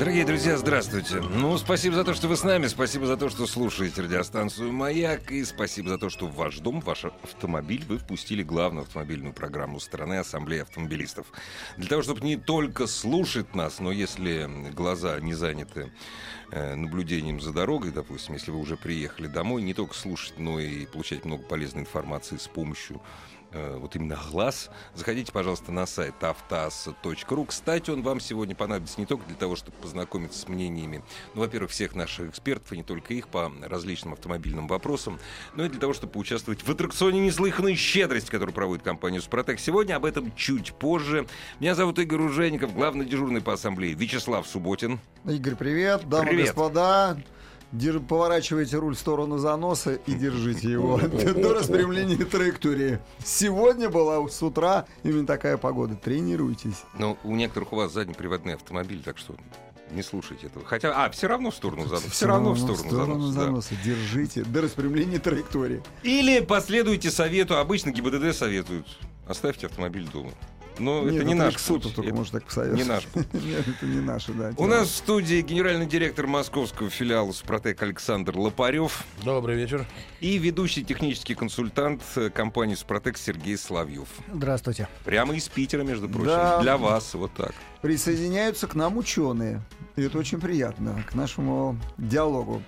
Дорогие друзья, здравствуйте. Ну, спасибо за то, что вы с нами, спасибо за то, что слушаете радиостанцию «Маяк», и спасибо за то, что в ваш дом, ваш автомобиль вы впустили главную автомобильную программу страны Ассамблеи автомобилистов. Для того, чтобы не только слушать нас, но если глаза не заняты э, наблюдением за дорогой, допустим, если вы уже приехали домой, не только слушать, но и получать много полезной информации с помощью вот именно глаз, заходите, пожалуйста, на сайт автоаз.ру. Кстати, он вам сегодня понадобится не только для того, чтобы познакомиться с мнениями, ну, во-первых, всех наших экспертов, и не только их, по различным автомобильным вопросам, но и для того, чтобы поучаствовать в аттракционе «Неслыханная щедрость», который проводит компания «Супротек». Сегодня об этом чуть позже. Меня зовут Игорь Ужеников, главный дежурный по ассамблее Вячеслав Субботин. Игорь, привет. Дамы и Привет. господа, дер- поворачивайте руль в сторону заноса и держите его до распрямления траектории. Сегодня была с утра именно такая погода. Тренируйтесь. Но у некоторых у вас заднеприводные автомобили, так что не слушайте этого. Хотя, а, все равно в сторону заноса. Все равно в сторону заноса. да. заноса. Держите до распрямления траектории. Или последуйте совету. Обычно ГИБДД советуют. Оставьте автомобиль дома. Но Нет, это не это наш к суду путь. только Это может так посоветовать. не наш путь. Нет, это не наши, да. У нас в студии генеральный директор московского филиала «Супротек» Александр Лопарев Добрый вечер. и ведущий технический консультант э, компании «Супротек» Сергей Славьев. Здравствуйте. Прямо из Питера, между прочим. Да. Для вас, вот так. Присоединяются к нам ученые. И это очень приятно, к нашему диалогу.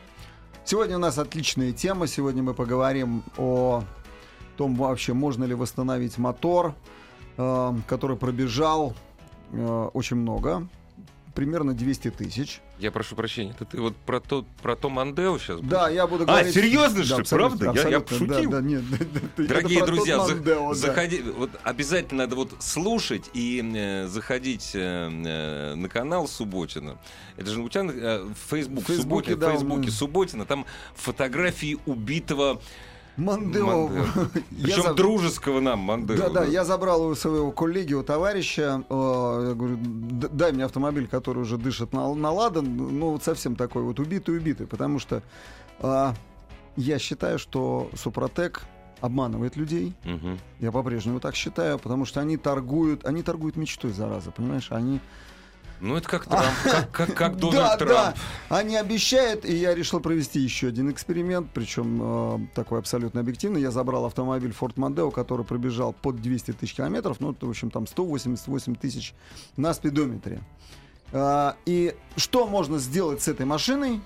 Сегодня у нас отличная тема. Сегодня мы поговорим о том, вообще можно ли восстановить мотор, э, который пробежал э, очень много, примерно 200 тысяч. Я прошу прощения, это ты вот про то, про то Мандео сейчас? Да, я буду А, говорить... серьезно, что ли? абсолютно, Правда? Я- я пошутил. Да, да, нет, да, да, Дорогие друзья, за- Мандео, да. заходи, вот обязательно надо вот слушать и э, заходить э, э, на канал Субботина. Это же у тебя э, Facebook, В Фейсбуке, Субботина, да, в Фейсбуке он- Субботина, там фотографии убитого Мандео. Причем за- дружеского нам Мандео. Да, да, я забрал у своего коллеги, у товарища, э, я говорю, «Д- дай мне автомобиль, который уже дышит на, на ладан, ну вот совсем такой вот убитый-убитый, потому что э, я считаю, что Супротек обманывает людей, Мгм. я по-прежнему так считаю, потому что они торгуют, они торгуют мечтой, зараза, понимаешь, они... Ну, это как Трамп, как, как, как Дональд да, Трамп. да, они обещают, и я решил провести еще один эксперимент, причем э, такой абсолютно объективный. Я забрал автомобиль Ford Mondeo, который пробежал под 200 тысяч километров, ну, в общем, там 188 тысяч на спидометре. А, и что можно сделать с этой машиной,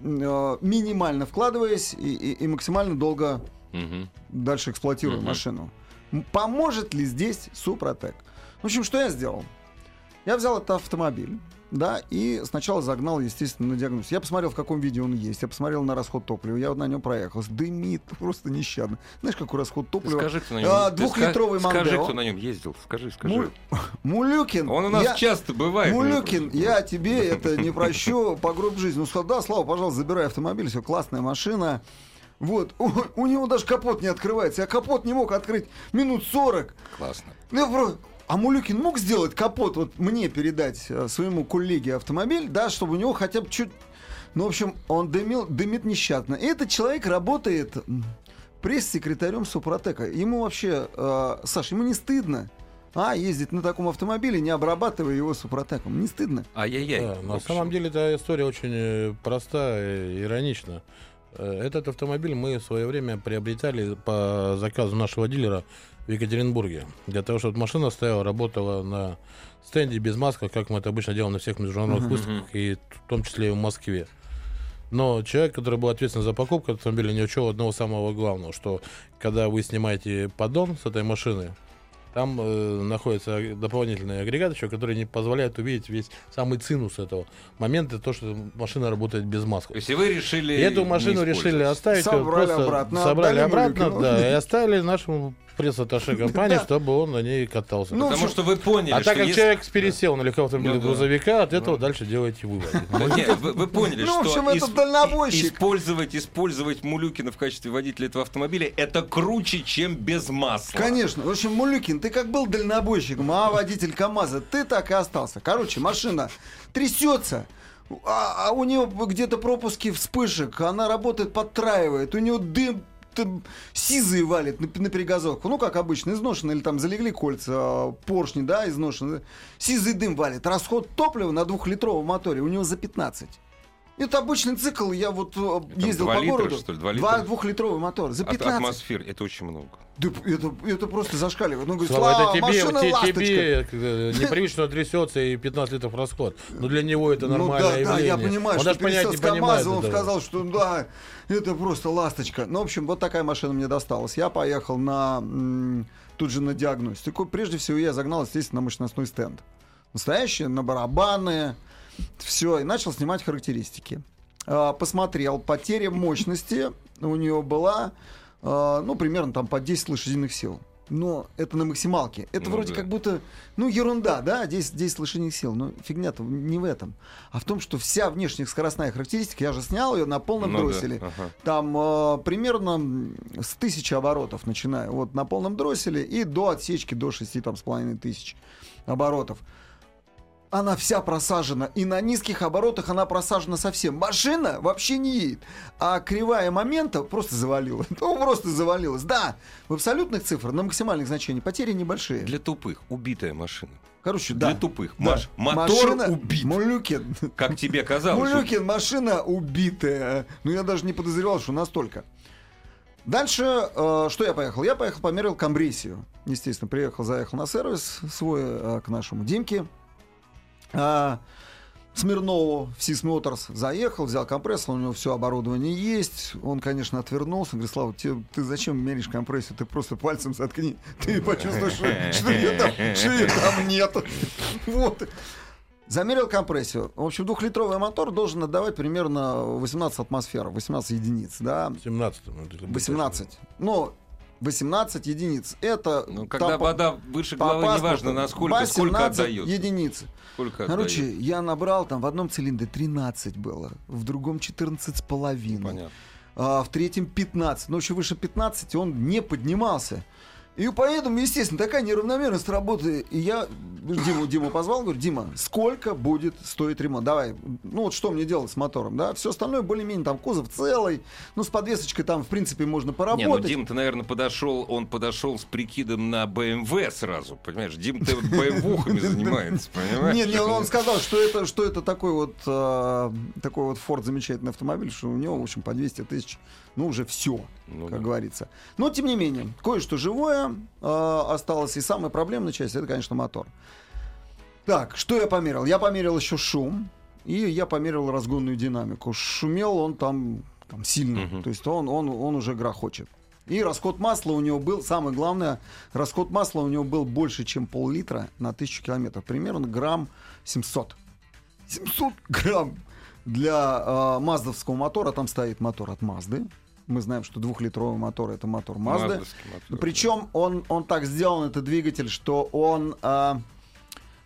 э, минимально вкладываясь и, и- и максимально долго Мгм. дальше эксплуатируя Мгм. машину. Поможет ли здесь Супротек? В общем, что я сделал? Я взял этот автомобиль, да, и сначала загнал, естественно, на диагноз. Я посмотрел, в каком виде он есть, я посмотрел на расход топлива, я вот на нем проехал. Дымит просто нещадно. Знаешь, какой расход топлива? Скажи, кто на нем, А, двухлитровый ска- Скажи, кто на нем ездил. Скажи, скажи. Му- Мулюкин. Он у нас я- часто бывает. Мулюкин, я тебе это не прощу по гроб жизни. Ну, да, Слава, пожалуйста, забирай автомобиль, все, классная машина. Вот, у, у него даже капот не открывается. Я капот не мог открыть минут 40. Классно. Ну, я про- А Мулюкин мог сделать капот, вот мне передать э, своему коллеге автомобиль, да, чтобы у него хотя бы чуть... Ну, в общем, он дымил, дымит нещадно. И этот человек работает пресс-секретарем Супротека. Ему вообще, э, Саш, ему не стыдно, а, ездить на таком автомобиле, не обрабатывая его Супротеком. Не стыдно? Ай-яй-яй. Да, на самом деле эта история очень э, проста и иронична. Э, Этот автомобиль мы в свое время приобретали по заказу нашего дилера в Екатеринбурге. Для того, чтобы машина стояла, работала на стенде без маска, как мы это обычно делаем на всех международных Мгм. выставках, и в том числе и в Москве. Но человек, который был ответственен за покупку автомобиля, не учел одного самого главного, что когда вы снимаете поддон с этой машины, там э, находится дополнительный агрегат еще, который не позволяет увидеть весь самый цинус этого момента, то, что машина работает без маски. То есть и вы решили И эту машину не решили оставить, вот Собрали просто обратно, собрали обратно, да, и оставили нашему пресс-атташе компании, чтобы он на ней катался. Ну, Потому в что вы поняли, а что так как человек пересел на легковой автомобиль Ну да. грузовика, от этого дальше делаете выводы. Ну, вы, вы поняли, Ну, в что общем, этот дальнобойщик. использовать, использовать Мулюкина в качестве водителя этого автомобиля это круче, чем без масла. Конечно. В общем, Мулюкин, ты как был дальнобойщиком, а водитель КамАЗа, ты так и остался. Короче, машина трясется, а, а у нее где-то пропуски вспышек, она работает, подтраивает, у нее дым т- сизые валит на, на перегазовку. Ну, как обычно, изношены, или там залегли кольца, а, поршни, да, изношены. Сизый дым валит. Расход топлива на двухлитровом моторе у него за 15. Это обычный цикл, я вот э, ездил по литра, городу. что ли? Два литра? двухлитровый мотор. За От 15. атмосфер это очень много. Да это, это просто зашкаливает. Ну, говорит, Слава, Слава, это тебе, машина те- ласточка. тебе э, непривычно трясется и 15 литров расход. Но для него это Ну нормальное да, да, явление. я понимаю, он что даже понять не понимает он этого. сказал, что да, это просто ласточка. Ну, в общем, вот такая машина мне досталась. Я поехал на тут же на диагностику. Прежде всего, я загнал, естественно, на мощностной стенд. Настоящие, на барабаны, все, и начал снимать характеристики. А, Посмотрел, потеря мощности у нее была, а, ну, примерно там по 10 лошадиных сил. Но это на максималке. Это Ну вроде да. как будто, ну, ерунда, да, 10, 10 лошадиных сил. Но фигня-то не в этом. А в том, что вся внешняя скоростная характеристика, я же снял ее на полном Ну да, дросселе. ага. Там э, примерно с тысячи оборотов, начиная вот на полном дросселе и до отсечки до 6 там, с половиной тысяч оборотов. Она вся просажена, и на низких оборотах она просажена совсем. Машина вообще не едет. А кривая момента просто завалила. Ну, просто завалилась. Да, в абсолютных цифрах, на максимальных значениях потери небольшие. Для тупых убитая машина. Короче, да. Для тупых. Да. Маш- мотор Машина- убит. Мулюкин. Как тебе казалось? Мулюкин, машина убитая. Ну, я даже не подозревал, что настолько. Дальше, э, что я поехал? Я поехал, померил компрессию. Естественно, приехал, заехал на сервис свой э, к нашему Димке. А, Смирнову в Сис Моторс заехал, взял компрессор, у него все оборудование есть. Он, конечно, отвернулся. Говорит, Слава, те- ты зачем меришь компрессию? Ты просто пальцем заткни. Ты почувствуешь, что, что ее там, что её там нет. Вот. Замерил компрессию. В общем, двухлитровый мотор должен отдавать примерно 18 атмосфер, 18 единиц, да, 17 ну, это будет 18. Ну, 18 единиц. Это Ну, когда там вода выше головы, паспорту неважно насколько, сколько 18 отдает. единиц. Сколько Короче, отдает. я набрал там в одном цилиндре 13 было, в другом 14 с половиной. Понятно. а в третьем 15. Но еще выше 15 он не поднимался. И поэтому, естественно, такая неравномерность работы. И я Диму, Диму позвал, говорю, Дима, сколько будет стоить ремонт? Давай, ну вот что мне делать с мотором, да? Все остальное более-менее, там кузов целый, ну с подвесочкой там, в принципе, можно Не, ну поработать. Дим, ты, наверное, подошел, он подошел с прикидом на BMW сразу, понимаешь? Дим, ты BMW-хами занимается, понимаешь? Не, не, он сказал, что это, что это такой вот э, такой вот Ford замечательный автомобиль, что у него, в общем, по 200 тысяч, ну, уже все, Ну как да. говорится. Но, тем не менее, кое-что живое э, осталось, и самая проблемная часть, это, конечно, мотор. Так, что я померил? Я померил еще шум, и я померил разгонную динамику. Шумел он там, там сильно, Мгм. то есть он, он, он уже грохочет. И расход масла у него был, самое главное, расход масла у него был больше, чем пол-литра на тысячу километров. Примерно грамм 700. 700 грамм для э, маздовского мотора. Там стоит мотор от Мазды. Мы знаем, что двухлитровый мотор это мотор Мазды. Мотор, Причем он, он так сделан, этот двигатель, что он... а,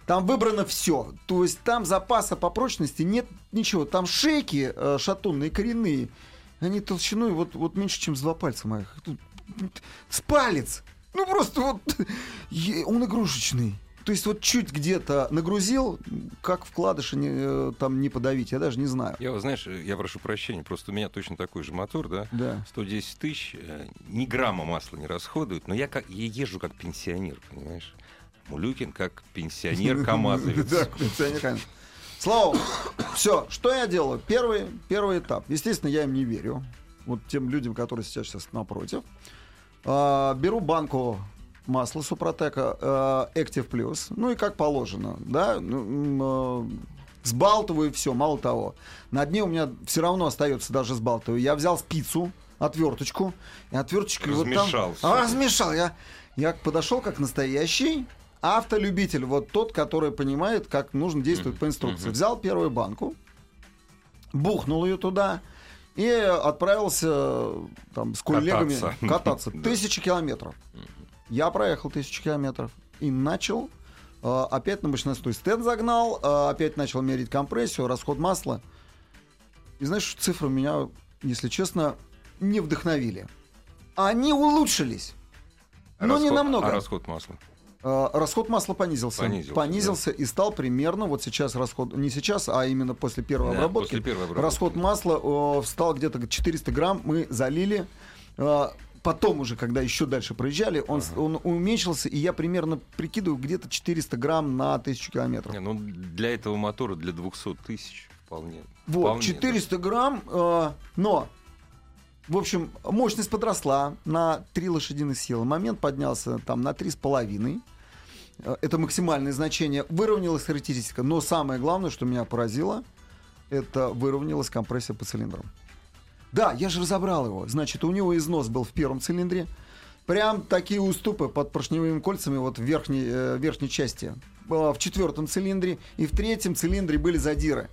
там выбрано все. То есть там запаса по прочности нет ничего. Там шейки э, шатунные, коренные. Они толщиной вот, вот меньше, чем с два пальца моих. С палец. Ну просто вот... Он игрушечный. То есть вот чуть где-то нагрузил, как вкладыши не, э, там не подавить, я даже не знаю. Я, знаешь, я прошу прощения, просто у меня точно такой же мотор, да? Да. 110 тысяч, э, ни грамма масла не расходует, но я, как, я езжу как пенсионер, понимаешь? Мулюкин как пенсионер КамАЗовец. Да, пенсионер. Слава, все, что я делаю? Первый, первый этап. Естественно, я им не верю. Вот тем людям, которые сейчас, сейчас напротив. А, беру банку масла Супротека э, Active Plus. Ну и как положено, да. ну, э, Сбалтываю все, мало того. На дне у меня все равно остается даже сбалтываю. Я взял спицу, отверточку, и отверточкой вот там... Размешал всё. А, размешал. Я, я подошел как настоящий автолюбитель. Вот тот, который понимает, как нужно действовать по инструкции. Взял первую банку, бухнул ее туда и отправился там с коллегами Кататься. кататься. Тысячи километров. Я проехал тысячу километров и начал э, опять на мощностной стенд загнал, э, опять начал мерить компрессию, расход масла. И знаешь, цифры меня, если честно, не вдохновили. Они улучшились. Но не намного. А расход масла? Э, Расход масла понизился. Понизился, и стал примерно, вот сейчас расход, не сейчас, а именно после первой Да, обработки. после первой обработки. Расход масла э, стал где-то 400 грамм, мы залили. Э, потом уже, когда еще дальше проезжали, он, с- он уменьшился, и я примерно прикидываю где-то 400 грамм на 1000 километров. Не, ну, для этого мотора, для 200 тысяч вполне. Вот, вполне, 400 грамм, э, но, в общем, мощность подросла на 3 лошадиных силы. Момент поднялся там на 3,5. Э, Это максимальное значение. Выровнялась характеристика. Но самое главное, что меня поразило, это выровнялась компрессия по цилиндрам. Да, я же разобрал его. Значит, у него износ был в первом цилиндре. Прям такие уступы под поршневыми кольцами вот в верхней, э, верхней части. Э, В четвертом цилиндре и в третьем цилиндре были задиры.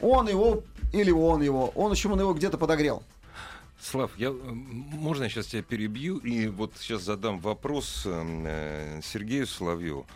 Он его, или он его, он еще он его где-то подогрел. Слав, я, м, можно я сейчас тебя перебью и вот сейчас задам вопрос э, Сергею Соловьеву.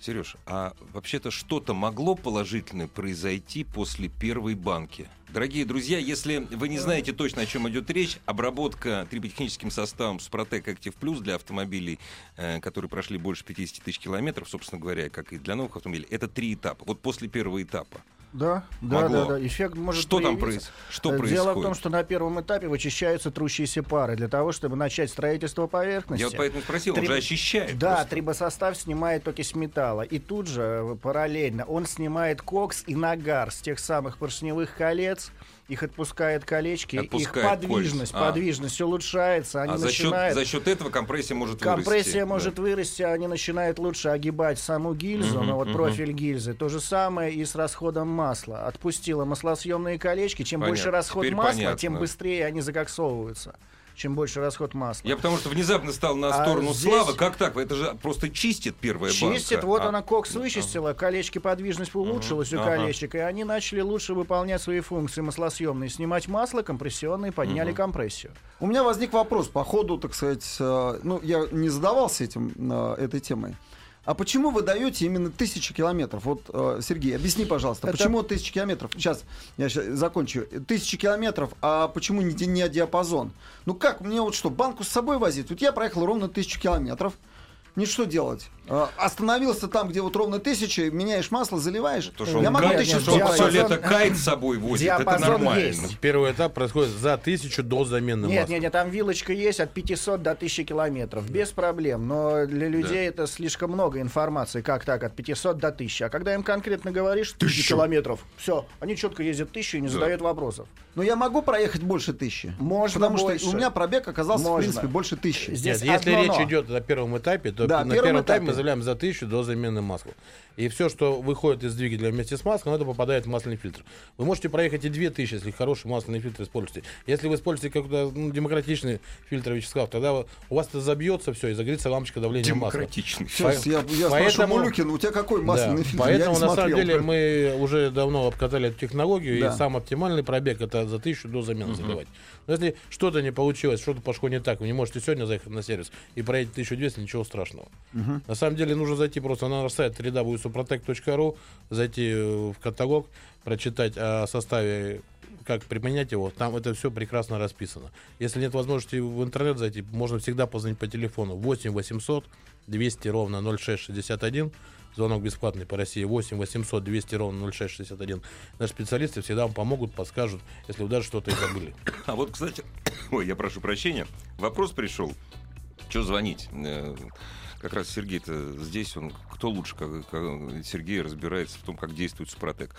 Сереж, а вообще-то что-то могло положительное произойти после первой банки? Дорогие друзья, если вы не знаете точно, о чем идет речь, обработка триботехническим составом Супротек Active Plus для автомобилей, э, которые прошли больше 50 тысяч километров, собственно говоря, как и для новых автомобилей, это три этапа. Вот после первого этапа. Да, да, Могло. да, да. Эффект может что там проявиться. проис- что Э, происходит? Дело в том, что на первом этапе вычищаются трущиеся пары для того, чтобы начать строительство поверхности. Я вот поэтому спросил, он Триб- же очищает. Да, просто. трибосостав снимает окись металла. И тут же, э, параллельно, он снимает кокс и нагар с тех самых поршневых колец, их отпускает колечки, Отпускает их подвижность, кольца. А. подвижность улучшается, они А за счет, начинают... за счет этого компрессия может Компрессия вырасти. может Да. вырасти, они начинают лучше огибать саму гильзу, Мгм, но вот мгм. профиль гильзы. То же самое и с расходом масла. Отпустила маслосъемные колечки. Чем Понятно, больше расход теперь масла, понятно. тем быстрее они закоксовываются. Чем больше расход масла. Я потому что внезапно стал на А сторону здесь- Славы. Как так? Это же просто чистит первая банка. Чистит, вот А, она кокс вычистила, колечки подвижность улучшилась у Ага. колечек, и они начали лучше выполнять свои функции маслосъемные. Снимать масло компрессионные, подняли компрессию. У меня возник вопрос по ходу, так сказать, э, ну, я не задавался этим, э, этой темой. А почему вы даете именно тысячи километров? Вот, э, Сергей, объясни, пожалуйста, Это- почему тысячи километров? Сейчас, я щас закончу. Тысячи километров, а почему не, не диапазон? Ну как, мне вот что, банку с собой возить? Вот я проехал ровно тысячу километров. Не что делать? Э, остановился там, где вот ровно тысяча, меняешь масло, заливаешь. То, что я он, могу кайт, тысячу что все лето кайт с собой возит, это нормально. есть. Первый этап происходит за тысячу до замены Нет, масла. нет, нет, там вилочка есть от 500 до 1000 километров, без проблем. Но для людей это слишком много информации, как так, от 500 до 1000. А когда им конкретно говоришь 1000 километров, все, они четко ездят 1000 и не задают вопросов. Но я могу проехать больше тысячи. Можно Потому больше. что у меня пробег оказался, в Можно. принципе, больше тысячи. Здесь Нет, если речь но. идет о первом этапе, то Да, на этапе этапе. мы заявляем за тысячу до замены масла. И все, что выходит из двигателя вместе с маслом, это попадает в масляный фильтр. Вы можете проехать и 2000, если хороший масляный фильтр используете. Если вы используете какой-то ну, демократичный фильтр Вячеслав, тогда вы- у вас это забьется все и загорится лампочка давления масла. Демократичный. Сейчас я, я спрошу Поэтому- Малюкина, у тебя какой Да, масляный фильтр? Я Поэтому на самом деле мы уже давно обкатали эту технологию, Да. и сам оптимальный пробег это за тысячу до замены забивать. Но если что-то не получилось, что-то пошло не так, вы не можете сегодня заехать на сервис и проедете 1200, ничего страшного. На самом деле нужно зайти просто на наш сайт www.suprotec.ru, зайти э, в каталог, прочитать о составе как применять его, там это все прекрасно расписано. Если нет возможности в интернет зайти, можно всегда позвонить по телефону 8 800 200 ровно 0661, звонок бесплатный по России 8 800 200 ровно 0661. Наши специалисты всегда вам помогут, подскажут, если вы даже что-то и забыли. А вот, кстати, ой, я прошу прощения, вопрос пришел. Что звонить? Как раз Сергей-то здесь, он кто лучше, как, как Сергей разбирается в том, как действует Супротек.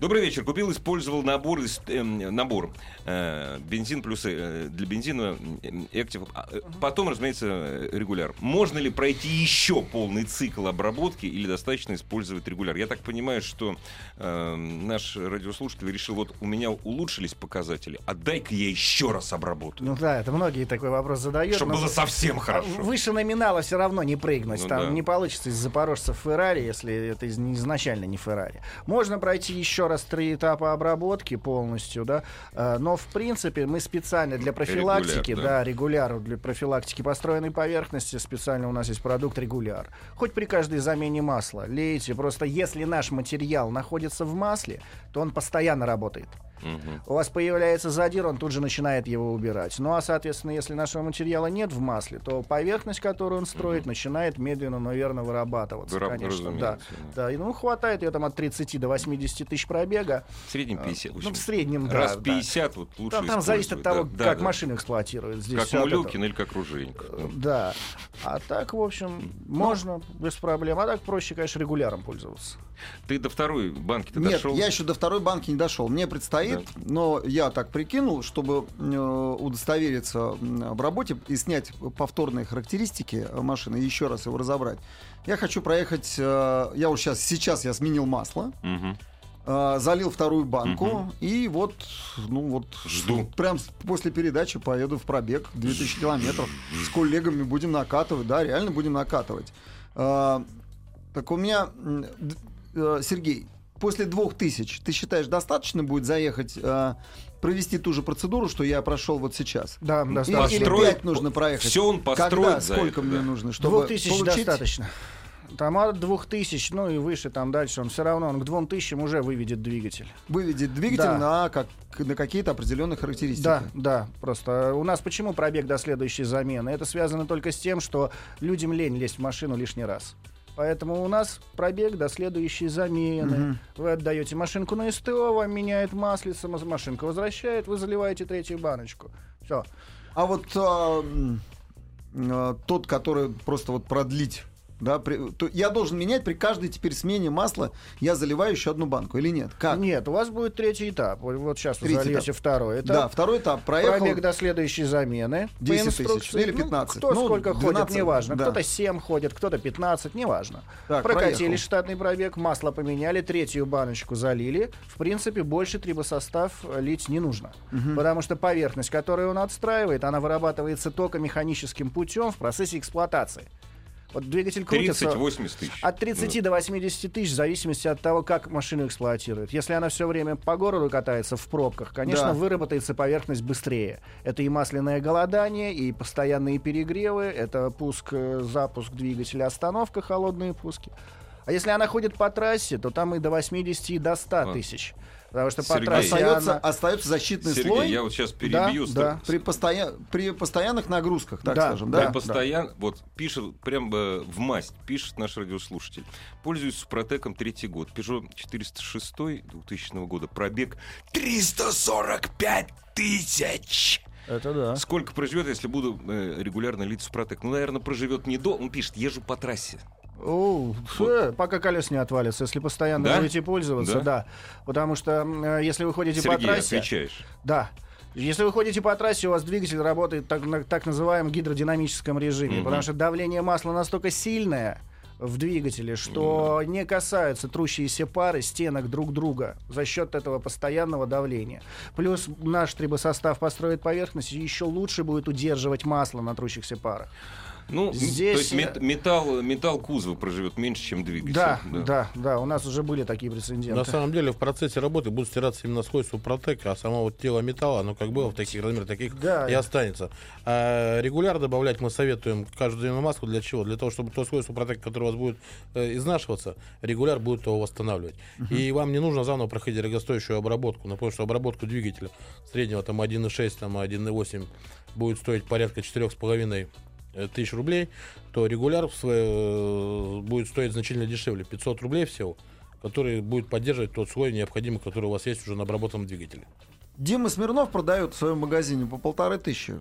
Добрый вечер. Купил, использовал набор, из- эм, набор э, бензин плюс э, для бензина э, Active. А, э, Потом, разумеется, э, регуляр. Можно ли пройти еще полный цикл обработки или достаточно использовать регуляр? Я так понимаю, что э, наш радиослушатель решил, вот у меня улучшились показатели, а дай-ка я еще раз обработаю. Ну да, это многие такой вопрос задают. чтобы было совсем А хорошо. Выше номинала все равно не прыгнуть. Ну Там да. не получится из запорожцев Феррари, если это из- изначально не Феррари. Можно пройти еще еще раз три этапа обработки полностью, да. Э, Но, в принципе, мы специально для профилактики, Регуляр, да. да. регуляр для профилактики построенной поверхности, специально у нас есть продукт регуляр. Хоть при каждой замене масла лейте, просто если наш материал находится в масле, то он постоянно работает. Мгм. У вас появляется задир, он тут же начинает его убирать. Ну а, соответственно, если нашего материала нет в масле, то поверхность, которую он строит, начинает медленно, но верно вырабатываться. Выраб- конечно, да. да. И, ну, хватает ее там от 30 до 80 тысяч пробега. В среднем 50. в Ну, в среднем, да. Раз да. 50 вот лучше Там, там зависит от того, Да, как да, машину эксплуатируют. Здесь Как. Мулюкин или как Ружейников. да. Да. А так, в общем, можно без проблем. А так проще, конечно, регуляром пользоваться. Ты до второй банки ты Нет, дошел? я еще до второй банки не дошел. Мне предстоит, но я так прикинул, чтобы э, удостовериться в работе и снять повторные характеристики э, машины еще раз его разобрать. Я хочу проехать. э, я уж сейчас, сейчас я сменил масло, э, залил вторую банку Мгм. и вот, ну вот, Жду. Прям после передачи поеду в пробег 2000 километров. С коллегами будем накатывать, да, реально будем накатывать. Э, так у меня, э, Сергей, после 2000, ты считаешь, достаточно будет заехать, э, провести ту же процедуру, что я прошел вот сейчас? Да, Или- достаточно. Или Построить- 5 нужно проехать? Всё он построит Когда, сколько это, мне да. нужно, чтобы 2000 получить... достаточно. Там от 2000, ну и выше, там дальше, он все равно он к 2000 уже выведет двигатель. Выведет двигатель Да. на, как, на какие-то определенные характеристики. Да, да, просто у нас почему пробег до следующей замены? Это связано только с тем, что людям лень лезть в машину лишний раз. Поэтому у нас пробег до следующей замены. Мгм. Вы отдаете машинку на СТО, вам меняет маслица, ма- машинка возвращает, вы заливаете третью баночку. Все. А вот а, а, тот, который просто вот продлить, да, при- то я должен менять при каждой теперь смене масла, я заливаю еще одну банку или нет? Как? Нет, у вас будет третий этап. Вот- сейчас вы Третий зальете этап. второй этап. Да, второй этап проехал. Пробег до следующей замены. по 10 тысяч или Ну, 15. кто Ну, сколько 12, ходит, неважно. да. Кто-то 7 ходит, кто-то 15, неважно. Так, Прокатили проехал. штатный пробег, масло поменяли, третью баночку залили. В принципе, больше трибосостав лить не нужно. Потому что поверхность, которую он отстраивает, она вырабатывается только механическим путем в процессе эксплуатации. Вот двигатель крутится... 30-80 тысяч. От 30 до 80 тысяч, в зависимости от того, как машину эксплуатируют. Если она все время по городу катается в пробках, конечно, Да. выработается поверхность быстрее. Это и масляное голодание, и постоянные перегревы, это пуск, э, запуск двигателя, остановка, холодные пуски. А если она ходит по трассе, то там и до 80, и до 100 А. тысяч. Потому что по Сергей. трассе Остается, она- остается защитный Сергей, слой я вот сейчас перебью. да. при, постоя- при постоянных нагрузках, так Да, скажем, Да, да? постоянно, вот пишет, прям э, в масть, пишет наш радиослушатель. Пользуюсь Супротеком третий год. Peugeot 406 2000 года. Пробег 345 тысяч. Это да. Сколько проживет, если буду э, регулярно лить Супротек? Ну, наверное, проживет не до. Он пишет, езжу по трассе. О, э, пока колес не отвалится, если постоянно Да? будете пользоваться, Да? да. Потому что э, если вы ходите по Сергей, трассе, отвечаешь. да. Если вы ходите по трассе, у вас двигатель работает так, на так называемом гидродинамическом режиме, Мгм. потому что давление масла настолько сильное в двигателе, что не касаются трущиеся пары стенок друг друга за счет этого постоянного давления. Плюс наш трибосостав построит поверхность еще лучше будет удерживать масло на трущихся парах. Ну, Здесь, то есть э, мет- металл, металл кузова проживет меньше, чем двигатель. Да, да, да, у нас уже были такие На прецеденты. самом деле в процессе работы будут стираться именно свойства протека, а само вот тело металла, оно как было в таких размерах, таких Да. и останется. А регуляр добавлять мы советуем каждую маску для чего? Для того, чтобы то свойство протека, которое у вас будет э, изнашиваться, регуляр будет его восстанавливать. И вам не нужно заново проходить дорогостоящую обработку. Напомню, что обработку двигателя среднего там 1,6, там 1,8 будет стоить порядка 4,5 э, тысяч рублей, то регуляр в свое- э, будет стоить значительно дешевле, 500 рублей всего, который будет поддерживать тот слой необходимый, который у вас есть уже на обработанном двигателе. Дима Смирнов продает в своем магазине по полторы тысячи.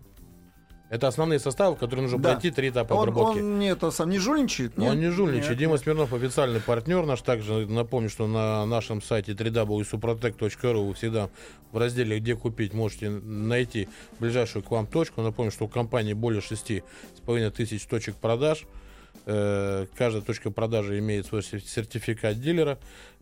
Это основные составы, которые нужно Да. пройти три этапа Он, обработки. он не, это, сам не жульничает? Нет? он не жульничает. Нет, Дима Смирнов официальный партнер наш. Также напомню, что на нашем сайте www.suprotec.ru вы всегда в разделе «Где купить» можете найти ближайшую к вам точку. Напомню, что у компании более 6,5 тысяч точек продаж. Э, Каждая точка продажи имеет свой сер- сертификат дилера.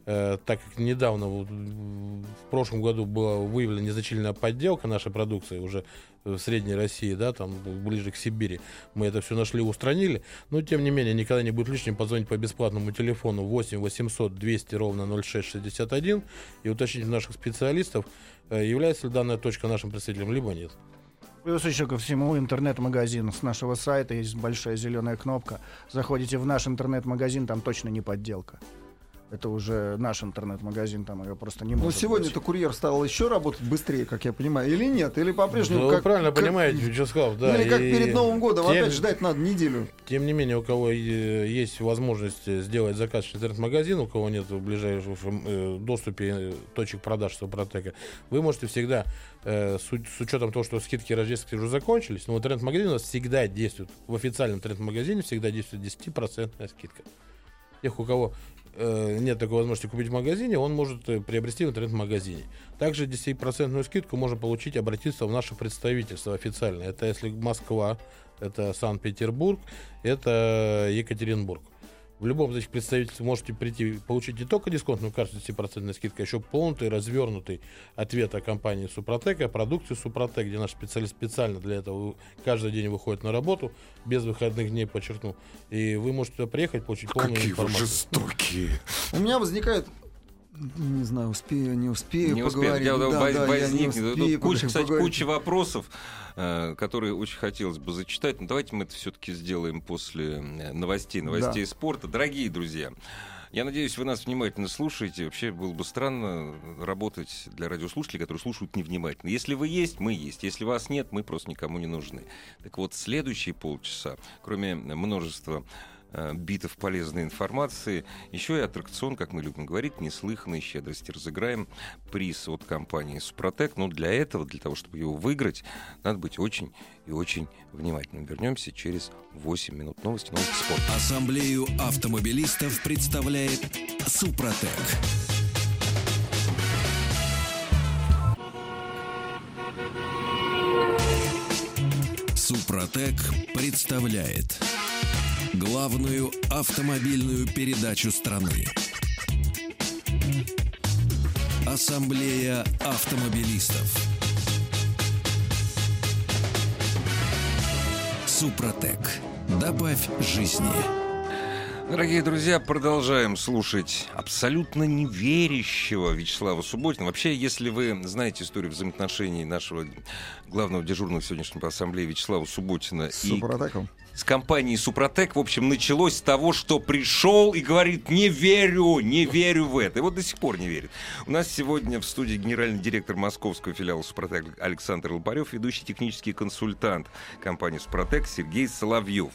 Э, так как недавно, в прошлом году была выявлена незначительная подделка нашей продукции уже в Средней России, да, там ближе к Сибири, мы это все нашли, устранили, но тем не менее никогда не будет лишним позвонить по бесплатному телефону 8 800 200 ровно 0661 и уточнить у наших специалистов, э, является ли данная точка нашим представителем, либо нет. Плюс еще ко всему интернет-магазин с нашего сайта есть большая зеленая кнопка. Заходите в наш интернет-магазин, там точно не подделка. Это уже наш интернет-магазин, там ее просто не Ну, может сегодня-то быть. курьер стал еще работать быстрее, как я понимаю, или нет? Или по-прежнему Ну, как... вы правильно как- понимаете, Вячеслав, да. ну, или как и перед Новым годом, тем- опять ждать надо неделю. Тем не менее, у кого э, есть возможность э, сделать заказ через интернет-магазин, у кого нет в ближайшем э, доступе точек продаж Супротека, вы можете всегда, с, уч- с учетом того, что скидки рождественские уже закончились, но в интернет-магазине у нас всегда действует, в официальном интернет-магазине всегда действует 10% скидка. Тех, у кого э, нет такой возможности купить в магазине, он может э, приобрести в интернет-магазине. Также 10% скидку можно получить, обратиться в наше представительство официально. Это если Москва, это Санкт-Петербург, это Екатеринбург. В любом из этих представительств вы можете прийти, получить не только дисконтную карту с 10% скидкой, а еще полный, развернутый ответ о компании Супротек, о продукции Супротек, где наш специалист специально для этого каждый день выходит на работу, без выходных дней, подчеркну. И вы можете туда приехать, получить полную Какие вы информацию. жестокие. У меня возникает не знаю, успею, не успею Не успею. поговорить. Я, да, воз- да, я не возникнет. успею куча, поговорить. кстати, куча вопросов, э, которые очень хотелось бы зачитать. Но давайте мы это все-таки сделаем после э, новостей, новостей спорта. Дорогие друзья, я надеюсь, вы нас внимательно слушаете. Вообще было бы странно работать для радиослушателей, которые слушают невнимательно. Если вы есть, мы есть. Если вас нет, мы просто никому не нужны. Так вот, следующие полчаса, кроме множества э, битов полезной информации. Еще и аттракцион, как мы любим говорить, неслыханной щедрости. Разыграем приз от компании «Супротек». Но для этого, для того, чтобы его выиграть, надо быть очень и очень внимательным. Вернемся через 8 минут. Новости, новости спорта. Ассамблею автомобилистов представляет Супротек. Супротек представляет главную автомобильную передачу страны. Ассамблея автомобилистов. Супротек. Добавь жизни. Дорогие друзья, продолжаем слушать абсолютно неверящего Вячеслава Субботина. Вообще, если вы знаете историю взаимоотношений нашего главного дежурного сегодняшнего ассамблеи Вячеслава Субботина С и Супротеком. С компанией Супротек, в общем, началось с того, что пришел и говорит, не верю, не верю в это. И вот до сих пор не верит. У нас сегодня в студии генеральный директор московского филиала Супротек Александр Лопарев, ведущий технический консультант компании Супротек Сергей Соловьев.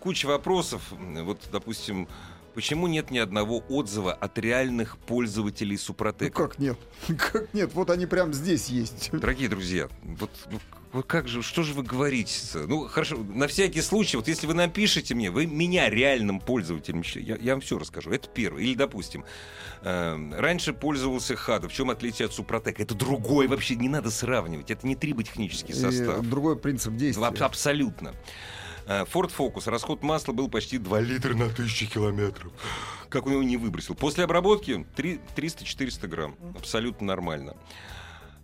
Куча вопросов. Вот, допустим, почему нет ни одного отзыва от реальных пользователей Ну Супротека? как нет? Как нет? Вот они прям здесь есть. Дорогие друзья, вот, ну, вот как же, что же вы говорите? Ну, хорошо, на всякий случай, вот если вы напишите мне, вы меня реальным пользователем, я, я вам все расскажу. Это первое. Или, допустим, э, раньше пользовался ХАДа. В чем отличие от Супротека? Это другой, вообще не надо сравнивать. Это не триботехнический состав. И другой принцип действия. Аб- Абсолютно. Э, Ford Focus. Расход масла был почти 2 литра на тысячу километров. Как он его не выбросил? После обработки три- 300-400 грамм. Абсолютно нормально.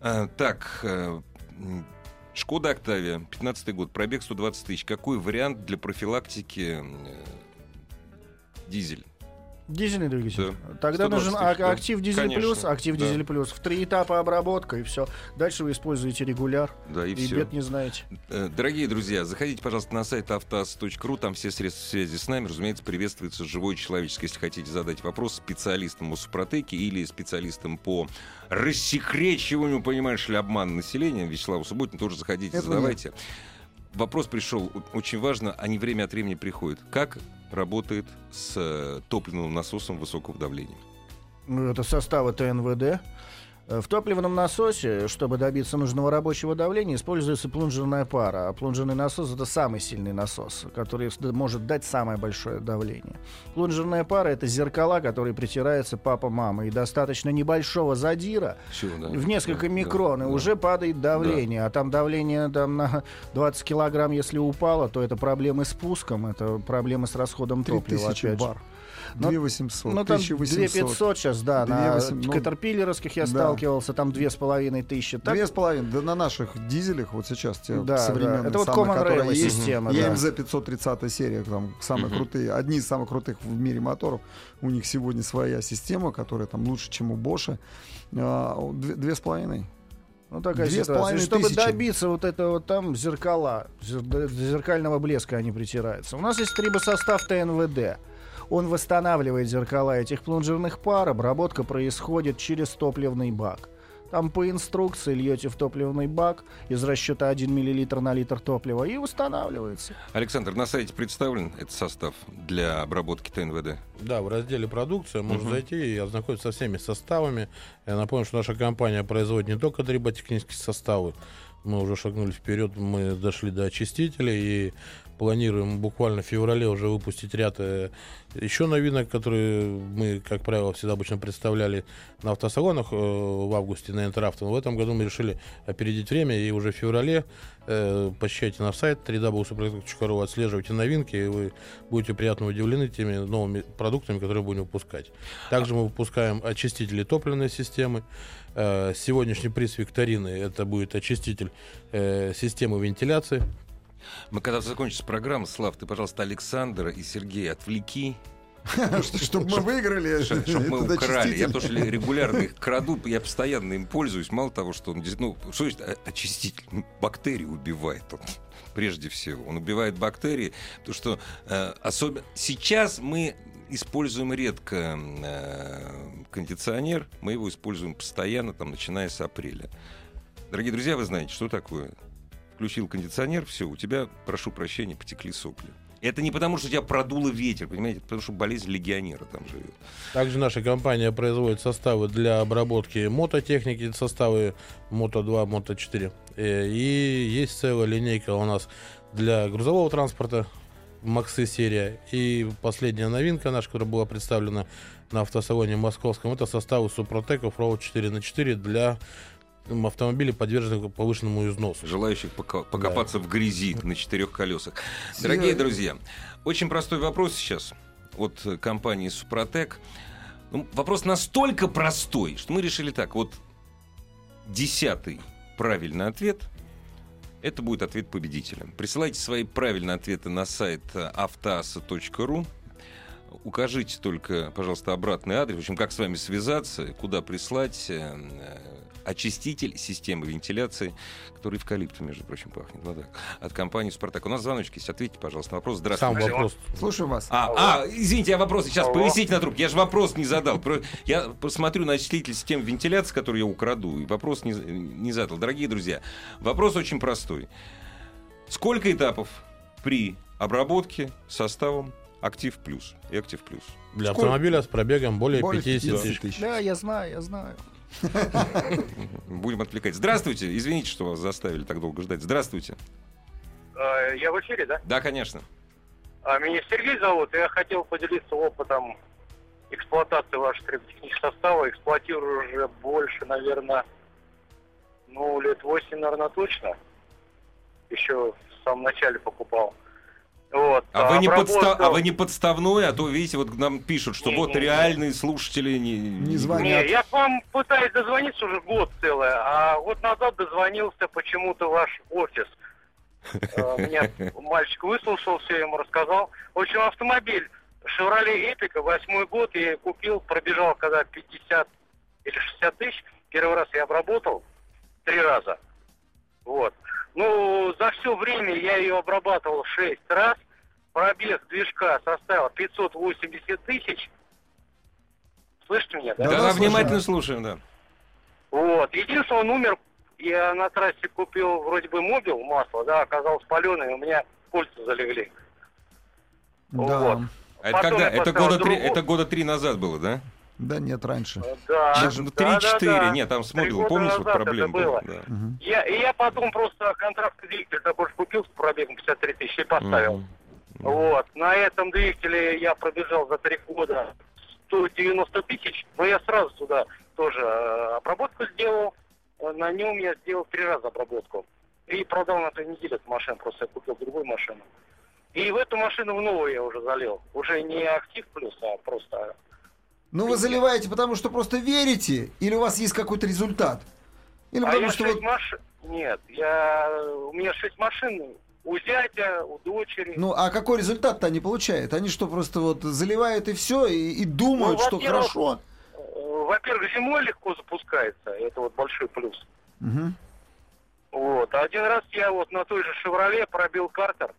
Э, Так, э, Шкода Октавия, 15 год, пробег 120 тысяч. Какой вариант для профилактики э, дизель? Дизельный двигатель. Да. Тогда 120 нужен а- актив дизель Конечно, плюс, актив да. дизель плюс. В три этапа обработка и все. Дальше вы используете регуляр. Да, и, И, все. бед не знаете. Э, Дорогие друзья, заходите, пожалуйста, на сайт автоаз.ру, там все средства связи с нами. Разумеется, приветствуется живой человеческий. Если хотите задать вопрос специалистам о Супротеке или специалистам по рассекречиванию, понимаешь ли, обмана населения, Вячеславу Субботину, тоже заходите, Этого задавайте. Вопрос пришел, очень важно, они время от времени приходят. Как работает с э, топливным насосом высокого давления? Ну, Это составы ТНВД. Э, В топливном насосе, чтобы добиться нужного рабочего давления, используется плунжерная пара. А плунжерный насос это самый сильный насос, который может дать самое большое давление. Плунжерная пара это зеркала, которые притираются папа-мама. И достаточно небольшого задира Всё, да. в несколько Да, микрон, да, и да. уже падает давление. А там давление там, на 20 килограмм, если упало, то это проблемы с пуском, это проблемы с расходом топлива. 3000 опять же. бар. Ну, 2800, Ну, там 1800. 2500 сейчас, да, на 2800, ну, катерпиллеровских я да. Сталкивался, там 2500. Так, Две с половиной. Да на наших дизелях вот сейчас те Да, современные да. Это вот Common Rail есть. система, да. EMZ 530 серия, там самые Мгм. крутые, одни из самых крутых в мире моторов. У них сегодня своя система, которая там лучше, чем у Боша. А, две, две с половиной. Ну, такая Две с ситуация. половиной И Чтобы тысячи. добиться вот этого, там зеркала, зер- зеркального блеска они притираются. У нас есть трибосостав ТНВД. Он восстанавливает зеркала этих плунжерных пар, обработка происходит через топливный бак. Там по инструкции льете в топливный бак из расчета 1 мл на литр топлива и устанавливается. Александр, на сайте представлен этот состав для обработки ТНВД? Да, в разделе продукция можно Мгм. зайти и ознакомиться со всеми составами. Я напомню, что наша компания производит не только триботехнические составы. Мы уже шагнули вперед, мы дошли до очистителей и планируем буквально в феврале уже выпустить ряд э, еще новинок, которые мы, как правило, всегда обычно представляли на автосалонах э, в августе на Интеравто. Но в этом году мы решили опередить время и уже в феврале э, посещайте наш сайт www.suprotec.ru, отслеживайте новинки, и вы будете приятно удивлены теми новыми продуктами, которые будем выпускать. Также мы выпускаем очистители топливной системы. Сегодняшний приз викторины это будет очиститель системы вентиляции. Мы когда закончится программа, Слав, ты, пожалуйста, Александра и Сергея отвлеки, Чтобы мы выиграли. чтобы мы украли. Я что регулярно их краду, я постоянно им пользуюсь. Мало того, что он, ну, что значит о- очиститель? Ну, Бактерии убивает он. Прежде всего, он убивает бактерии, потому что э, особенно сейчас мы используем редко э, кондиционер, мы его используем постоянно, там, начиная с апреля. Дорогие друзья, вы знаете, что такое? Включил кондиционер, все, у тебя, прошу прощения, потекли сопли. Это не потому, что тебя продуло ветер, понимаете, это потому что болезнь легионера там живет. Также наша компания производит составы для обработки мототехники, составы Мото 2, Мото 4. Э, И есть целая линейка у нас для грузового транспорта, Максы серия. И последняя новинка наша, которая была представлена на автосалоне московском, это составы Супротеков Road 4 на 4 для м, автомобилей, подверженных повышенному износу. желающих пока- покопаться в грязи на четырех колесах. Дорогие друзья, очень простой вопрос сейчас от э, компании Супротек. Ну, вопрос настолько простой, что мы решили так. Вот десятый правильный ответ – это будет ответ победителя. Присылайте свои правильные ответы на сайт э, автоаса.ру. Укажите только, пожалуйста, обратный адрес, в общем, как с вами связаться, куда прислать э, э, очиститель системы вентиляции, который эвкалиптом, между прочим, пахнет. Так. От компании «Спартак». У нас звоночки есть. Ответьте, пожалуйста, на вопрос. Сам Здравствуйте. вопрос. Слушаю вас. А, а, извините, я вопрос сейчас Алло. повисите на трубке. Я же вопрос не задал. Я посмотрю на очиститель системы вентиляции, который я украду, и вопрос не, не задал. Дорогие друзья, вопрос очень простой. Сколько этапов при обработке составом Актив Плюс и Актив Плюс? Для Сколько? автомобиля с пробегом более Более 50 тысяч. тысяч. Да, я знаю, я знаю. Будем отвлекать. Здравствуйте. Извините, что вас заставили так долго ждать. Здравствуйте. Э, Я в эфире, да? Да, конечно. А, Меня Сергей зовут, я хотел поделиться опытом эксплуатации вашего триботехнического состава. Эксплуатирую уже больше, наверное, ну, лет 8, наверное, точно. Еще в самом начале покупал. Вот. А вы, не обработка- подста- а вы не подставной, а то, видите, вот нам пишут, что вот Не-не-не. реальные слушатели не, Не звонят. Не, я к вам пытаюсь дозвониться уже год целый, а год назад дозвонился почему-то ваш офис. Э, Меня мальчик выслушал, все ему рассказал. В общем, автомобиль Chevrolet Epica, восьмой год, я купил, пробежал когда 50 или 60 тысяч. Первый раз я обработал три раза. Вот. Ну, за все время я ее обрабатывал 6 раз. Пробег движка составил 580 тысяч. Слышите меня, да? Да, Да, внимательно слушаем, да. Вот. Единственный он умер. Я на трассе купил вроде бы мобил масло, да, оказалось паленое, у меня кольца залегли. Да. Вот. А это Потом когда? Это года, три, это года три назад было, да? Да нет, раньше. Да. Даже ну, да, да, 3-4. да. Нет, там с года помнишь, вот проблема была? Да. Мгм. Я, и я потом просто контрактный двигатель такой же купил с пробегом 53 тысячи и поставил. Мгм. Вот. На этом двигателе я пробежал за три года 190 тысяч, но я сразу сюда тоже э, обработку сделал. На нем я сделал три раза обработку. И продал на той неделе эту машину, просто я купил другую машину. И в эту машину в новую я уже залил. Уже не актив плюс, а просто... Ну, вы заливаете, потому что просто верите, или у вас есть какой-то результат? Или а потому что вот... машин... Нет, я... у меня шесть машин у зятя, у дочери. Ну, а какой результат-то они получают? Они что, просто вот заливают и все, и, и думают, Ну, что хорошо? Э, Во-первых, зимой легко запускается, это вот большой плюс. Мгм. Вот. Один раз я вот на той же «Шевроле» пробил картер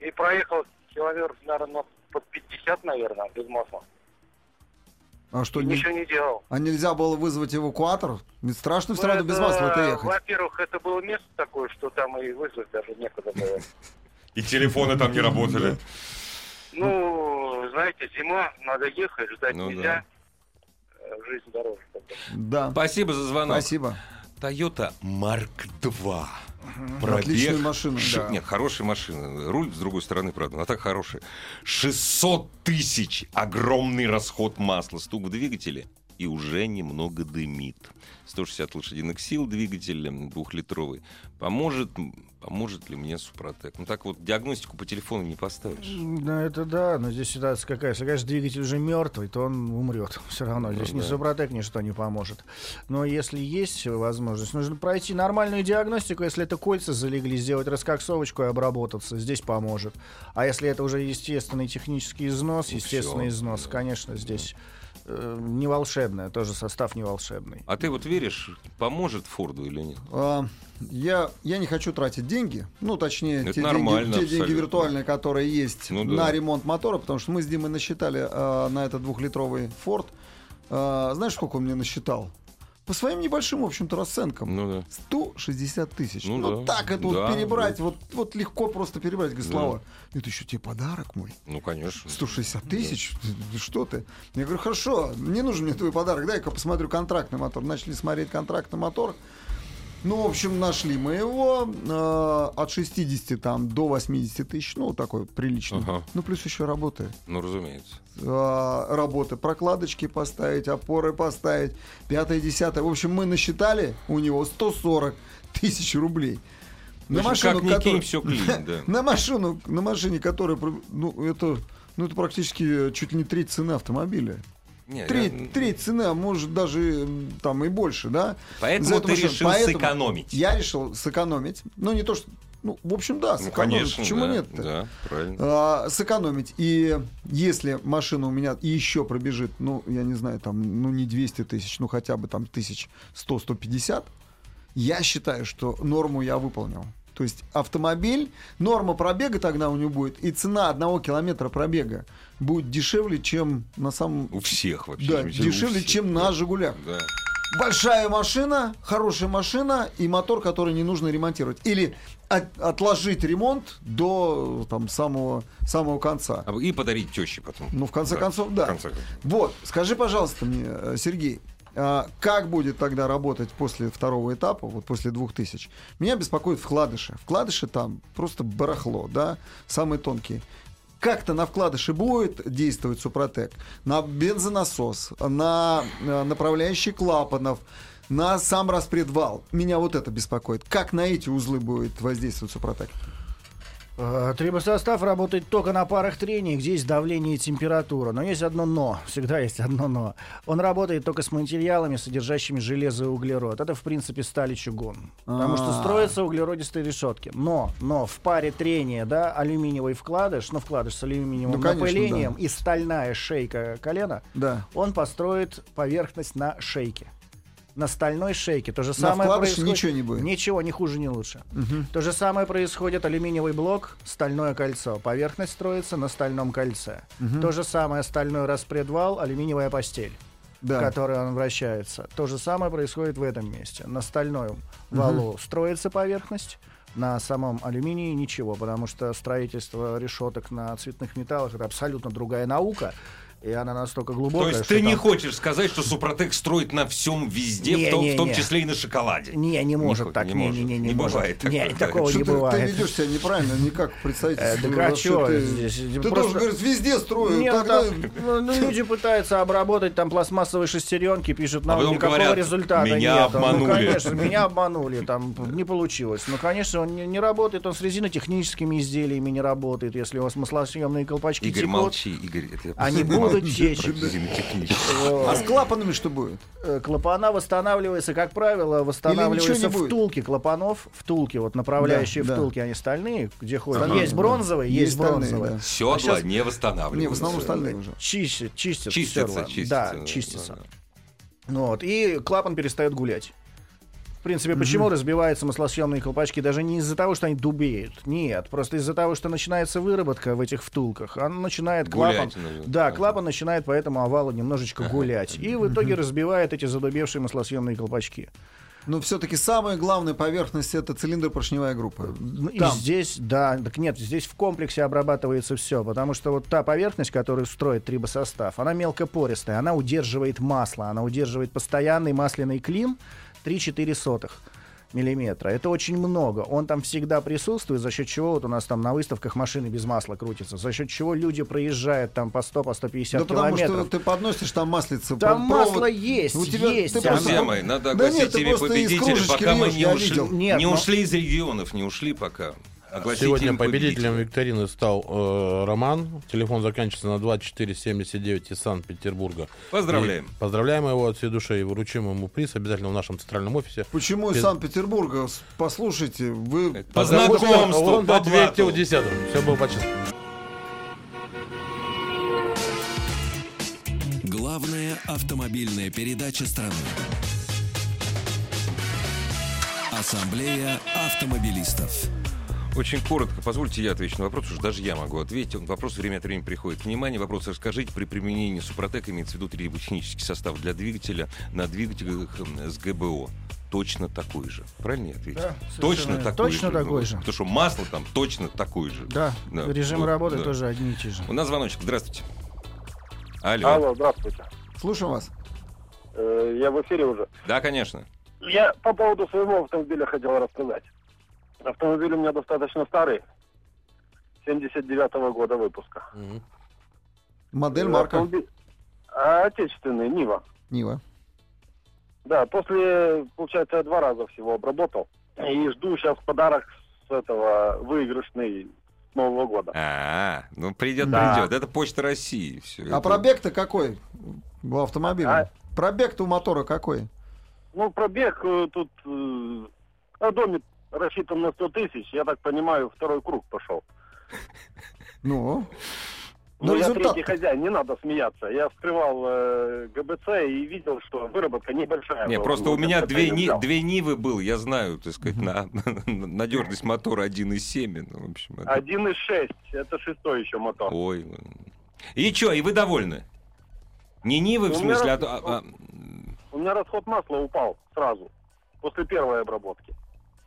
и проехал километров, наверное, под 50, наверное, без масла. А что, И не- Ничего не делал. а нельзя было вызвать эвакуатор? Страшно все Ну, равно без это, масла это ехать. Во-первых, это было место такое, что там и вызвать даже некуда было. И телефоны там не работали. Ну, знаете, зима, надо ехать, ждать Ну нельзя. Э, Жизнь дороже. Да, Спасибо за звонок. спасибо. Toyota Mark II. Отличная машина, Ш- да. Нет, хорошая машина. Руль с другой стороны, правда, но так хорошая. 600 тысяч. Огромный расход масла. Стук в двигателе и уже немного дымит. 160 лошадиных сил двигатель двухлитровый. Поможет, поможет ли мне Супротек? Ну так вот, диагностику по телефону не поставишь. Ну, это да, но здесь ситуация какая. Если, конечно, двигатель уже мертвый, то он умрет. Все равно. Здесь Ну ни да. Супротек ничто не поможет. Но если есть возможность, нужно пройти нормальную диагностику. Если это кольца залегли, сделать раскоксовочку и обработаться. Здесь поможет. А если это уже естественный технический износ, Ну, естественный всё, износ, да. конечно, здесь э, не волшебное, тоже состав не волшебный. А ты вот веришь, поможет Форду или нет? А, я, я не хочу тратить деньги, ну, точнее, Это те, нормально деньги, те деньги виртуальные, которые есть Ну да. на ремонт мотора, потому что мы с Димой насчитали а, на этот двухлитровый Форд. А, знаешь, сколько он мне насчитал? По своим небольшим, в общем-то, расценкам. Ну да. 160 тысяч. Ну Ну, да. так это вот Да, перебрать, вот, вот легко просто перебрать. Говорит, Да. Слава, это еще тебе подарок мой. Ну, конечно. 160 тысяч? Ты Что ты? Я говорю, хорошо, не нужен мне твой подарок, дай-ка посмотрю контрактный мотор. Начали смотреть контрактный мотор. Ну, в общем, нашли мы его э, от 60 там, до 80 тысяч, ну, такой приличный. Ага. Ну, плюс еще работает. Ну, разумеется. Э, работы, прокладочки поставить, опоры поставить, пятое, десятое. В общем, мы насчитали у него 140 тысяч рублей. В общем, как ни кинь, всё клин, да. на машину, на машине, которая, ну, это, ну, это практически чуть ли не треть цены автомобиля. Не, Треть, я- треть цены, а может даже там и больше, да? Поэтому За ты решил Поэтому сэкономить. Я решил сэкономить. Ну, не то, что... Ну, в общем, да, Ну, сэкономить. конечно, Почему да, нет-то? Да, правильно. А, сэкономить. И если машина у меня еще пробежит, ну, я не знаю, там, ну, не 200 тысяч, ну, хотя бы там тысяч 100-150, я считаю, что норму я выполнил. То есть автомобиль, норма пробега тогда у него будет, и цена одного километра пробега будет дешевле, чем на самом... У всех вообще. Да, дешевле, всех, чем да. на «Жигулях». Да. Большая машина, хорошая машина и мотор, который не нужно ремонтировать. Или от- отложить ремонт до там, самого, самого конца. А И подарить теще потом. Ну, в конце Да, концов, да. в конце. Вот, скажи, пожалуйста, мне, э, Сергей, как будет тогда работать после второго этапа, вот после двух тысяч? Меня беспокоит вкладыши. Вкладыши там просто барахло, да, самые тонкие. Как-то на вкладыше будет действовать Супротек, на бензонасос, на э, направляющий клапанов, на сам распредвал. Меня вот это беспокоит. Как на эти узлы будет воздействовать Супротек? Э, Трибосостав работает только на парах трений, где есть давление и температура. Но есть одно но. Всегда есть одно но. Он работает только с материалами, содержащими железо и углерод. Это, в принципе, сталь и чугун. Потому что А. строятся углеродистые решетки. Но, но в паре трения, да, алюминиевый вкладыш, ну, вкладыш с алюминиевым Ну, конечно, напылением да. и стальная шейка колена, Да. он построит поверхность на шейке. На стальной шейке. То же На самое вкладыше происходит... ничего не будет? Ничего, ни хуже, ни лучше. То же самое происходит алюминиевый блок, стальное кольцо. Поверхность строится на стальном кольце. То же самое стальной распредвал, алюминиевая постель, Да. в которой он вращается. То же самое происходит в этом месте. На стальном валу строится поверхность. На самом алюминии ничего, потому что строительство решеток на цветных металлах это абсолютно другая наука. И она настолько То глубокая, есть что ты не там- хочешь сказать, что Супротек строит на всем везде, Не, в, том, не, в том не. числе и на шоколаде? Не, не может хо- так. не Не, может. не, не, не, Не может. бывает Не, такого, такого Что не ты, ты бывает. ведешь себя неправильно, не как представитель. Э, да Ну, а ты, здесь? ты Просто- должен говорить, везде строю. Нет, тогда- там, ну, ну, люди пытаются обработать там пластмассовые шестеренки, пишут, нам А никакого говорят, результата «Меня нет. Ну, обманули». конечно, меня обманули, там не получилось. Ну, конечно, он не, не работает, он с резинотехническими изделиями не работает, если у вас маслосъемные колпачки Игорь, текут. молчи, Игорь. это Они просто будут. А с клапанами что будет? Э, Клапана восстанавливается, как правило, восстанавливается ничего не будет? втулки клапанов, втулки, вот направляющие втулки, они стальные, где ходят. Есть бронзовые, есть, бронзовые. Седла А не восстанавливаются. Не, в основном стальные уже. Чистят, чистят Чистятся, Да, чистятся. Ну Вот, и клапан перестает гулять. В принципе, почему разбиваются маслосъемные колпачки? Даже не из-за того, что они дубеют. Нет, просто из-за того, что начинается выработка в этих втулках. Он начинает клапан... Гулять, наверное. Да, Ага. клапан начинает по этому овалу немножечко гулять. И в итоге разбивает эти задубевшие маслосъемные колпачки. Но все-таки самая главная поверхность это цилиндр-поршневая группа. Ну, И Там. здесь, да, так нет, здесь в комплексе обрабатывается все, потому что вот та поверхность, которую строит трибосостав, она мелкопористая, она удерживает масло, она удерживает постоянный масляный клин 3-4 сотых миллиметра. Это очень много. Он там всегда присутствует, за счет чего вот у нас там на выставках машины без масла крутятся, за счет чего люди проезжают там по 100, по 150 Да потому километров. что ты подносишь там маслица. Там про- масло провод. есть, У тебя- есть. ты просто- Друзья мои, надо Да огласить нет, ты тебе победителя, пока мы не ушли, видел. Нет, не но- ушли из регионов, не ушли пока. Огласите Сегодня победителем викторины стал э, Роман. Телефон заканчивается на 2479 из Санкт-Петербурга. Поздравляем. И поздравляем его от всей души и вручим ему приз обязательно в нашем центральном офисе. Почему из Без- Санкт-Петербурга? Послушайте, вы... По Потому что знакомству, Он по ответил десятым. Все было по-честному. Главная автомобильная передача страны. Ассамблея автомобилистов. Очень коротко, позвольте я отвечу на вопрос, уж даже я могу ответить. Он вопрос время от времени приходит. Внимание, вопрос расскажите, при применении Супротека имеется в виду триботехнический состав для двигателя на двигателях с ГБО. Точно такой же. Правильно я ответил? Да, точно совершенно такой точно же. такой Ну, же. Потому что масло там точно такой же. Да, Да, режим вот, работы да. тоже одни и те же. У нас звоночек. Здравствуйте. Алло. Алло, здравствуйте. Слушаем вас. Э, Я в эфире уже. Да, конечно. Я по поводу своего автомобиля хотел рассказать. Автомобиль у меня достаточно старый, 79 года выпуска. Мгм. Модель, марка. автомобиль- А, Отечественный, Нива. Нива. Да, после, получается, я два раза всего обработал. И жду сейчас подарок с этого выигрышный с Нового года. А, ну придет, Да. придет. Это Почта России. Все А пробег-то какой у автомобиля? А? Пробег-то у мотора какой? Ну, пробег э, тут э, доме рассчитан на 100 тысяч. Я так понимаю, второй круг пошел. Ну, Ну, Ну, я результат- третий хозяин, не надо смеяться. Я вскрывал э, ГБЦ и видел, что выработка небольшая. Не, была. просто Ну, у меня я две, не Ни- две Нивы был, я знаю, так сказать, на, надежность мотора 1,7. Ну, в общем, это- 1,6. Это шестой еще мотор. Ой. И что, и вы довольны? Не Нивы, в У меня смысле, а, а- а- У меня расход масла упал сразу. После первой обработки.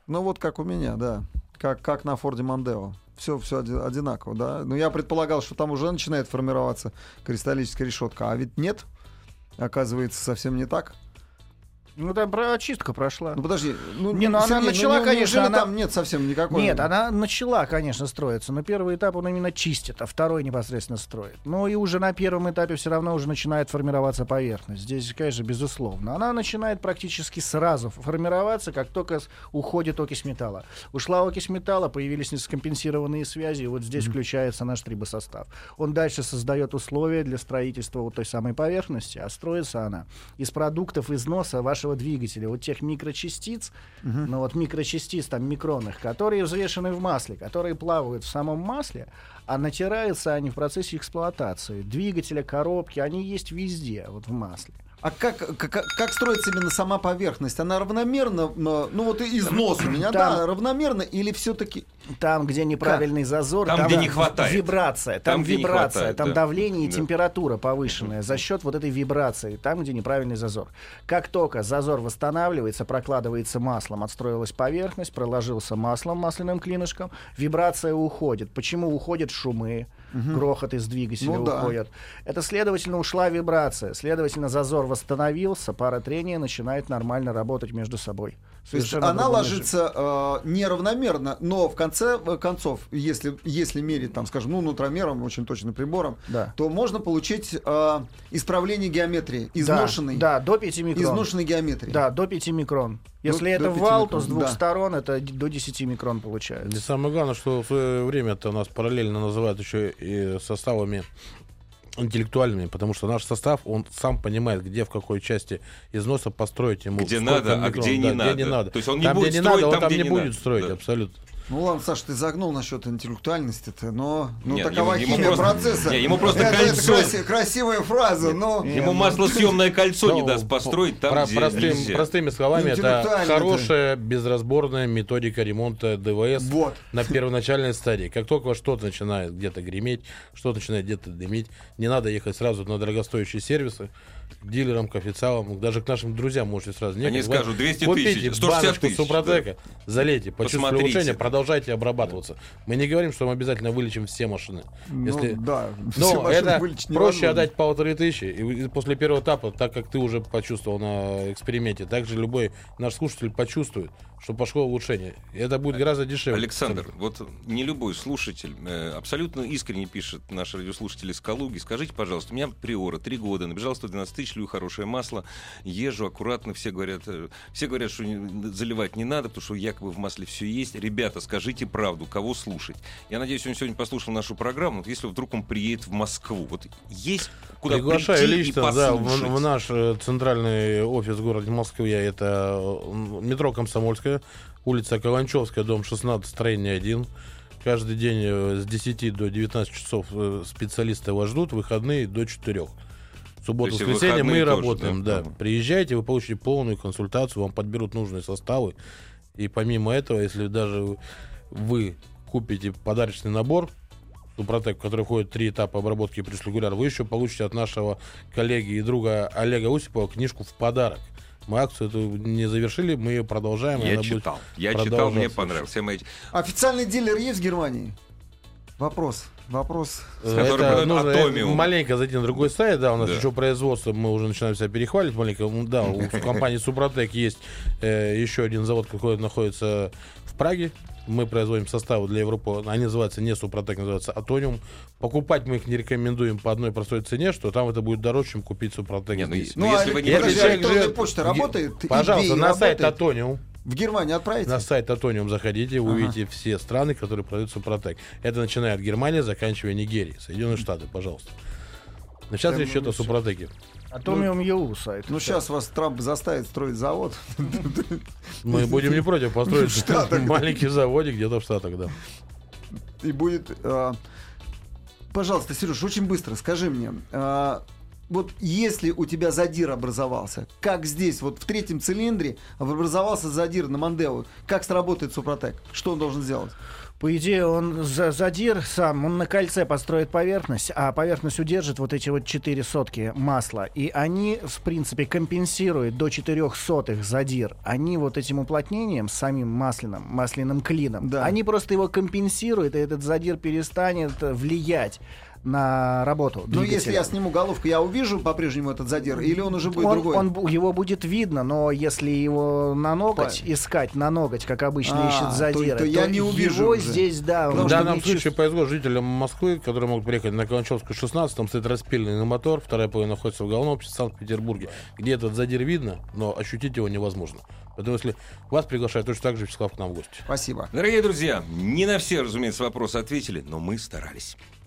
Ну вот как у меня, да. Как, как на Форде Мондео. Все, все одинаково, да. Но я предполагал, что там уже начинает формироваться кристаллическая решетка. А ведь нет. Оказывается, совсем не так. Ну, там очистка прошла. Ну подожди, ну, Не, ну она Сергей, начала, не- конечно, неужели она- там нет совсем никакой. Нет, она начала, конечно, строиться, но первый этап он именно чистит, а второй непосредственно строит. Ну и уже на первом этапе все равно уже начинает формироваться поверхность. Здесь, конечно, безусловно. Она начинает практически сразу формироваться, как только уходит окись металла. Ушла окись металла, появились нескомпенсированные связи, и вот здесь включается наш трибосостав. Он дальше создает условия для строительства вот той самой поверхности, а строится она из продуктов износа вашего двигателя, вот тех микрочастиц, ну вот микрочастиц там микронных, которые взвешены в масле, которые плавают в самом масле, а натираются они в процессе эксплуатации. Двигателя, коробки, они есть везде, вот в масле. А как, как, как строится именно сама поверхность? Она равномерно, ну вот и износ у меня, Там- да, равномерно или все-таки... Там, где неправильный зазор, Там, где не хватает. вибрация, там, Там, где не вибрация, хватает, там да. давление и Да. температура повышенная за счет вот этой вибрации, там, где неправильный зазор. Как только зазор восстанавливается, прокладывается маслом, отстроилась поверхность, проложился маслом, масляным клинышком, вибрация уходит. Почему уходят шумы? Грохот из двигателя Ну да. уходит. Это, следовательно, ушла вибрация. Следовательно, зазор восстановился, пара трения начинает нормально работать между собой. То есть она ложится э, неравномерно, но в конце э, концов, если, если мерить, там, скажем, ну, нутромером, очень точным прибором, Да. то можно получить э, исправление геометрии, изношенной, Да, да, до 5 микрон. изношенной геометрии. Да, до 5 микрон. Если До- это до 5 вал, то микрон, с двух да. сторон это до 10 микрон И получается. самое главное, что в свое время это нас параллельно называют еще и составами интеллектуальными, потому что наш состав, он сам понимает, где в какой части износа построить ему. Где надо, а где не да, надо. Где не надо. То есть он не там, будет где не строить надо, он там, там где не не будет надо. строить, Да. абсолютно. Ну ладно, Саш, ты загнул насчет интеллектуальности-то, но ну, Нет, такова ему- ему химия просто- процесса. не, ему просто это, это кольцо- краси- красивая фраза, но... Ему маслосъемное кольцо не Ну, даст построить там, Про- где простым- нельзя. простыми словами, это хорошая, безразборная методика ремонта ДВС Вот. на первоначальной стадии. Как только что-то начинает где-то греметь, что-то начинает где-то дымить, не надо ехать сразу на дорогостоящие сервисы, к дилерам, к официалам, даже к нашим друзьям можете сразу не Они скажут, Вот 200 Купите тысяч, 160 баночку тысяч, Супротека, залейте, почувствовали Посмотрите. улучшение, продолжайте обрабатываться. Мы не говорим, что мы обязательно вылечим все машины. Ну, Если- да, все но машины это проще невозможно. отдать полторы тысячи. И после первого этапа, так как ты уже почувствовал на эксперименте, также любой наш слушатель почувствует, что пошло улучшение. И это будет гораздо дешевле. Александр, вот не любой слушатель э, абсолютно искренне пишет наши радиослушатели из Калуги. Скажите, пожалуйста, у меня приора, три года, набежал 112 тысяч, лью хорошее масло, езжу аккуратно, все говорят, э, все говорят, что заливать не надо, потому что якобы в масле все есть. Ребята, скажите правду, кого слушать? Я надеюсь, он сегодня послушал нашу программу. Вот если вдруг он приедет в Москву, вот есть куда Приглашаю прийти лично и да, в, послушать. в наш э, центральный офис города Москвы. Это э, метро Комсомольская, улица Каланчевская, дом 16, строение 1. Каждый день э, с 10 до 19 часов э, специалисты вас ждут, выходные до 4. Субботу, воскресенье мы тоже, работаем, да? да. Приезжайте, вы получите полную консультацию, вам подберут нужные составы. И помимо этого, если даже вы купите подарочный набор, Супротек, в который входит три этапа обработки плюс регуляр, вы еще получите от нашего коллеги и друга Олега Усипова книжку в подарок. Мы акцию эту не завершили, мы ее продолжаем. Я читал. Я читал, мне понравилось. Официальный дилер есть в Германии? Вопрос. Вопрос. С которым Это нужно Атомиум. маленько зайти на другой сайт, да, у нас Да. еще производство, мы уже начинаем себя перехваливать маленько. Ну, Да, у компании Супротек есть э, еще один завод, который находится в Праге. Мы производим составы для Европы. Они называются не Супротек, называются Атониум. Покупать мы их не рекомендуем по одной простой цене, что там это будет дороже, чем купить Супротек Не, ну. Ну, Ну, если а вы не подожди, человек живет почта работает? Пожалуйста, на сайт работает? Атониум. В Германию отправите? На сайт Атониум заходите, вы увидите все страны, которые продают Супротек. Это начиная от Германии, заканчивая Нигерией. Соединенные Штаты, пожалуйста. Но сейчас речь идет о всё. Супротеке. Атомиум ЕУ сайт. Ну, сейчас вас Трамп заставит строить завод. Мы будем не против построить маленький заводик где-то в Штатах, да. И будет... э, Пожалуйста, Сереж, очень быстро скажи мне. Вот если у тебя задир образовался, как здесь, вот в третьем цилиндре образовался задир на Мандео, как сработает Супротек? Что он должен сделать? По идее, он за- задир сам, он на кольце построит поверхность, а поверхность удержит вот эти вот 4 сотки масла. И они, в принципе, компенсируют до 4 сотых задир. Они вот этим уплотнением, самим масляным, масляным клином, Да. они просто его компенсируют, и этот задир перестанет влиять на работу Ну, если я сниму головку, я увижу по-прежнему этот задир, или он уже будет он, другой? он его будет видно, но если его на ноготь По- искать, на ноготь, как обычно А, ищет то- задиры, то я не увижу его уже. здесь, да, В данном случае повезло жителям Москвы, которые могут приехать на Каланчевскую 16, там стоит распиленный мотор, вторая половина находится в головном обществе Санкт-Петербурге, где этот задир видно, но ощутить его невозможно. Поэтому если вас приглашают, точно так же Вячеслав к нам в гости. Спасибо. Дорогие друзья, не на все, разумеется, вопросы ответили, но мы старались.